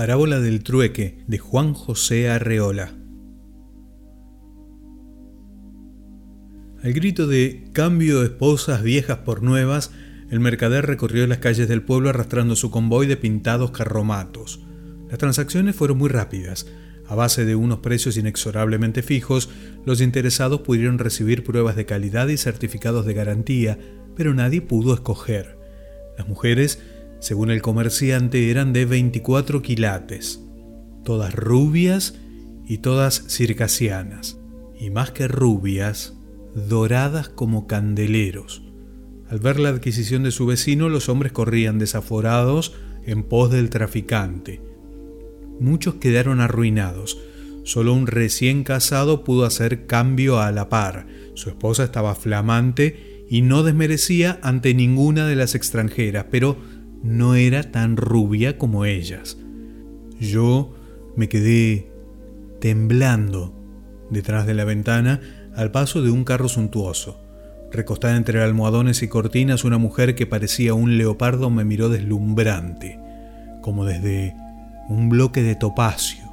Parábola del trueque de Juan José Arreola. Al grito de cambio esposas viejas por nuevas, el mercader recorrió las calles del pueblo arrastrando su convoy de pintados carromatos. Las transacciones fueron muy rápidas. A base de unos precios inexorablemente fijos, los interesados pudieron recibir pruebas de calidad y certificados de garantía, pero nadie pudo escoger. Las mujeres según el comerciante, eran de 24 quilates, todas rubias y todas circasianas, y más que rubias, doradas como candeleros. Al ver la adquisición de su vecino, los hombres corrían desaforados en pos del traficante. Muchos quedaron arruinados. Solo un recién casado pudo hacer cambio a la par. Su esposa estaba flamante y no desmerecía ante ninguna de las extranjeras, pero no era tan rubia como ellas. Yo me quedé temblando detrás de la ventana al paso de un carro suntuoso. Recostada entre almohadones y cortinas, una mujer que parecía un leopardo me miró deslumbrante, como desde un bloque de topacio.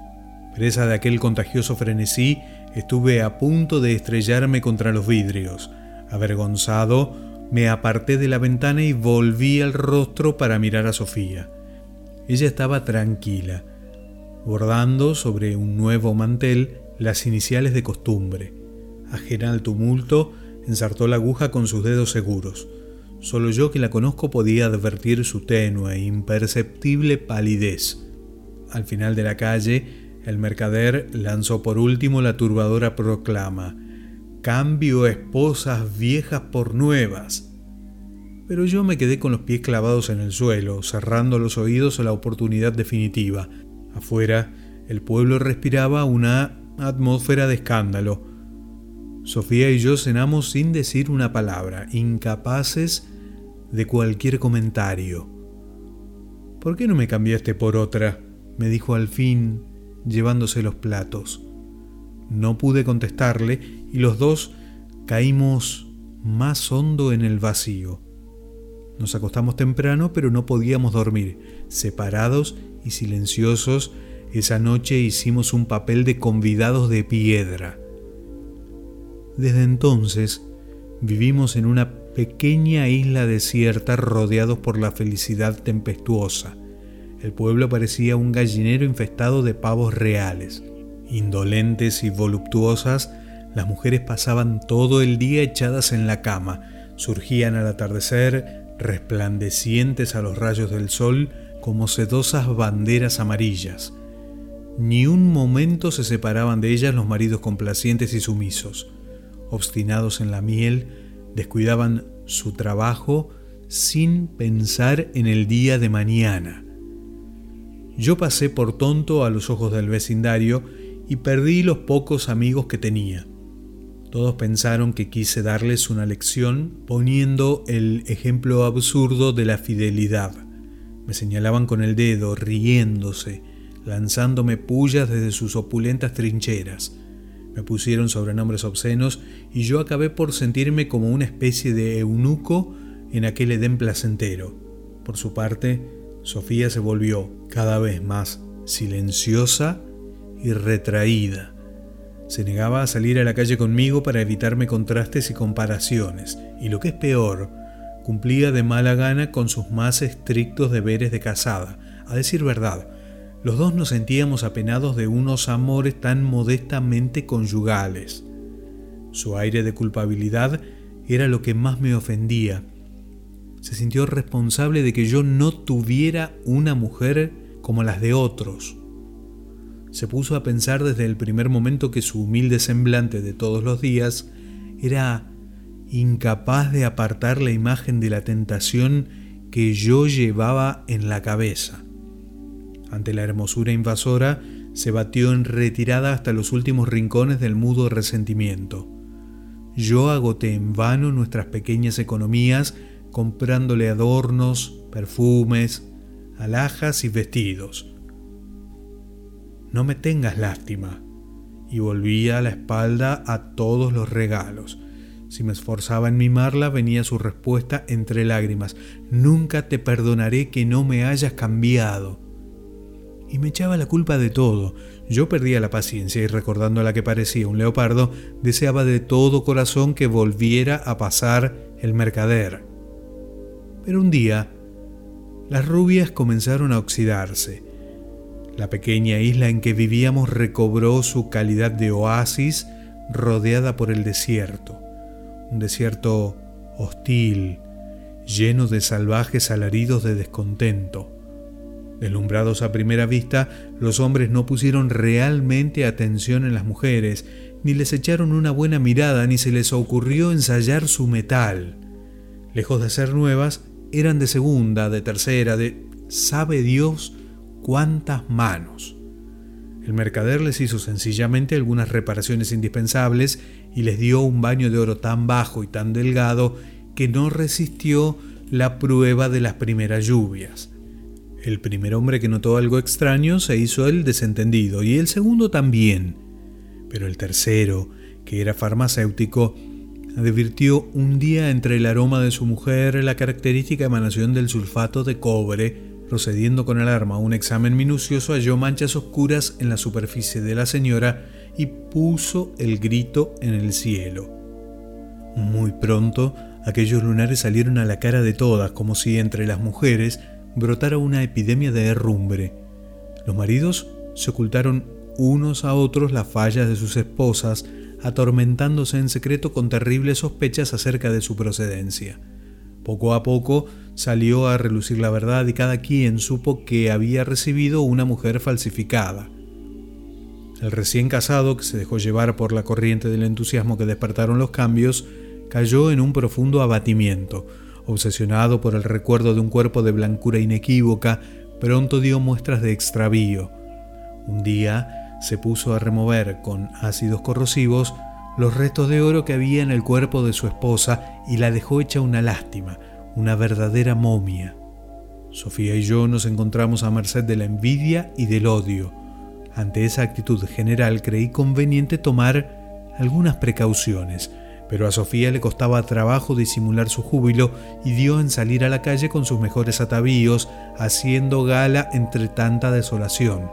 Presa de aquel contagioso frenesí, estuve a punto de estrellarme contra los vidrios. Avergonzado, me aparté de la ventana y volví el rostro para mirar a Sofía. Ella estaba tranquila, bordando sobre un nuevo mantel las iniciales de costumbre. Ajena al tumulto, ensartó la aguja con sus dedos seguros. Solo yo que la conozco podía advertir su tenue e imperceptible palidez. Al final de la calle, el mercader lanzó por último la turbadora proclama cambio esposas viejas por nuevas. Pero yo me quedé con los pies clavados en el suelo, cerrando los oídos a la oportunidad definitiva. Afuera, el pueblo respiraba una atmósfera de escándalo. Sofía y yo cenamos sin decir una palabra, incapaces de cualquier comentario. ¿Por qué no me cambiaste por otra? me dijo al fin, llevándose los platos. No pude contestarle y los dos caímos más hondo en el vacío. Nos acostamos temprano, pero no podíamos dormir. Separados y silenciosos, esa noche hicimos un papel de convidados de piedra. Desde entonces, vivimos en una pequeña isla desierta rodeados por la felicidad tempestuosa. El pueblo parecía un gallinero infestado de pavos reales. Indolentes y voluptuosas, las mujeres pasaban todo el día echadas en la cama, surgían al atardecer, resplandecientes a los rayos del sol como sedosas banderas amarillas. Ni un momento se separaban de ellas los maridos complacientes y sumisos. Obstinados en la miel, descuidaban su trabajo sin pensar en el día de mañana. Yo pasé por tonto a los ojos del vecindario y perdí los pocos amigos que tenía. Todos pensaron que quise darles una lección poniendo el ejemplo absurdo de la fidelidad. Me señalaban con el dedo, riéndose, lanzándome pullas desde sus opulentas trincheras. Me pusieron sobrenombres obscenos y yo acabé por sentirme como una especie de eunuco en aquel Edén placentero. Por su parte, Sofía se volvió cada vez más silenciosa y retraída. Se negaba a salir a la calle conmigo para evitarme contrastes y comparaciones, y lo que es peor, cumplía de mala gana con sus más estrictos deberes de casada. A decir verdad, los dos nos sentíamos apenados de unos amores tan modestamente conyugales. Su aire de culpabilidad era lo que más me ofendía. Se sintió responsable de que yo no tuviera una mujer como las de otros se puso a pensar desde el primer momento que su humilde semblante de todos los días era incapaz de apartar la imagen de la tentación que yo llevaba en la cabeza. Ante la hermosura invasora, se batió en retirada hasta los últimos rincones del mudo resentimiento. Yo agoté en vano nuestras pequeñas economías comprándole adornos, perfumes, alhajas y vestidos no me tengas lástima. Y volvía la espalda a todos los regalos. Si me esforzaba en mimarla, venía su respuesta entre lágrimas. Nunca te perdonaré que no me hayas cambiado. y me echaba la culpa de todo. Yo perdía la paciencia y recordando a la que parecía un leopardo, deseaba de todo corazón que volviera a pasar el mercader. Pero un día, las rubias comenzaron a oxidarse. La pequeña isla en que vivíamos recobró su calidad de oasis rodeada por el desierto. Un desierto hostil, lleno de salvajes alaridos de descontento. Deslumbrados a primera vista, los hombres no pusieron realmente atención en las mujeres, ni les echaron una buena mirada, ni se les ocurrió ensayar su metal. Lejos de ser nuevas, eran de segunda, de tercera, de sabe Dios cuántas manos. El mercader les hizo sencillamente algunas reparaciones indispensables y les dio un baño de oro tan bajo y tan delgado que no resistió la prueba de las primeras lluvias. El primer hombre que notó algo extraño se hizo el desentendido y el segundo también. Pero el tercero, que era farmacéutico, advirtió un día entre el aroma de su mujer la característica emanación del sulfato de cobre. Procediendo con alarma a un examen minucioso, halló manchas oscuras en la superficie de la señora y puso el grito en el cielo. Muy pronto, aquellos lunares salieron a la cara de todas, como si entre las mujeres brotara una epidemia de herrumbre. Los maridos se ocultaron unos a otros las fallas de sus esposas, atormentándose en secreto con terribles sospechas acerca de su procedencia. Poco a poco salió a relucir la verdad y cada quien supo que había recibido una mujer falsificada. El recién casado, que se dejó llevar por la corriente del entusiasmo que despertaron los cambios, cayó en un profundo abatimiento, obsesionado por el recuerdo de un cuerpo de blancura inequívoca, pronto dio muestras de extravío. Un día se puso a remover con ácidos corrosivos los restos de oro que había en el cuerpo de su esposa y la dejó hecha una lástima, una verdadera momia. Sofía y yo nos encontramos a merced de la envidia y del odio. Ante esa actitud general creí conveniente tomar algunas precauciones, pero a Sofía le costaba trabajo disimular su júbilo y dio en salir a la calle con sus mejores atavíos, haciendo gala entre tanta desolación.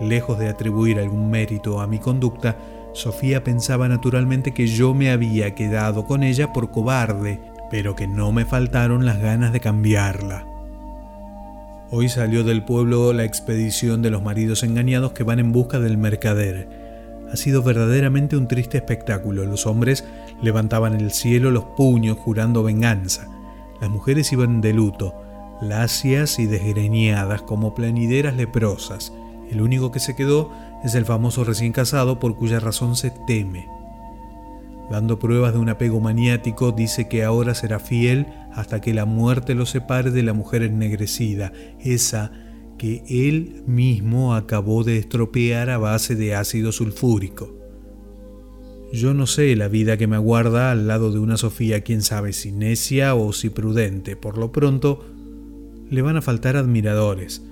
Lejos de atribuir algún mérito a mi conducta, Sofía pensaba naturalmente que yo me había quedado con ella por cobarde, pero que no me faltaron las ganas de cambiarla. Hoy salió del pueblo la expedición de los maridos engañados que van en busca del mercader ha sido verdaderamente un triste espectáculo. Los hombres levantaban el cielo los puños jurando venganza. Las mujeres iban de luto, lacias y desgreñadas como planideras leprosas. El único que se quedó es el famoso recién casado por cuya razón se teme. Dando pruebas de un apego maniático, dice que ahora será fiel hasta que la muerte lo separe de la mujer ennegrecida, esa que él mismo acabó de estropear a base de ácido sulfúrico. Yo no sé la vida que me aguarda al lado de una Sofía, quién sabe si necia o si prudente. Por lo pronto, le van a faltar admiradores.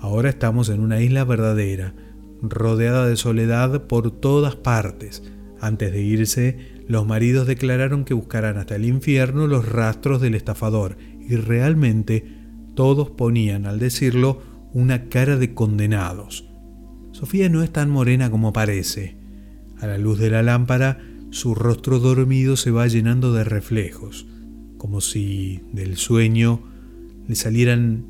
Ahora estamos en una isla verdadera, rodeada de soledad por todas partes. Antes de irse, los maridos declararon que buscarán hasta el infierno los rastros del estafador, y realmente todos ponían, al decirlo, una cara de condenados. Sofía no es tan morena como parece. A la luz de la lámpara, su rostro dormido se va llenando de reflejos, como si del sueño le salieran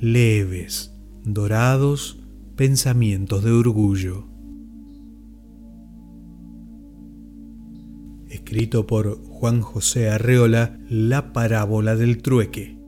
leves, dorados pensamientos de orgullo. Escrito por Juan José Arreola, La parábola del trueque.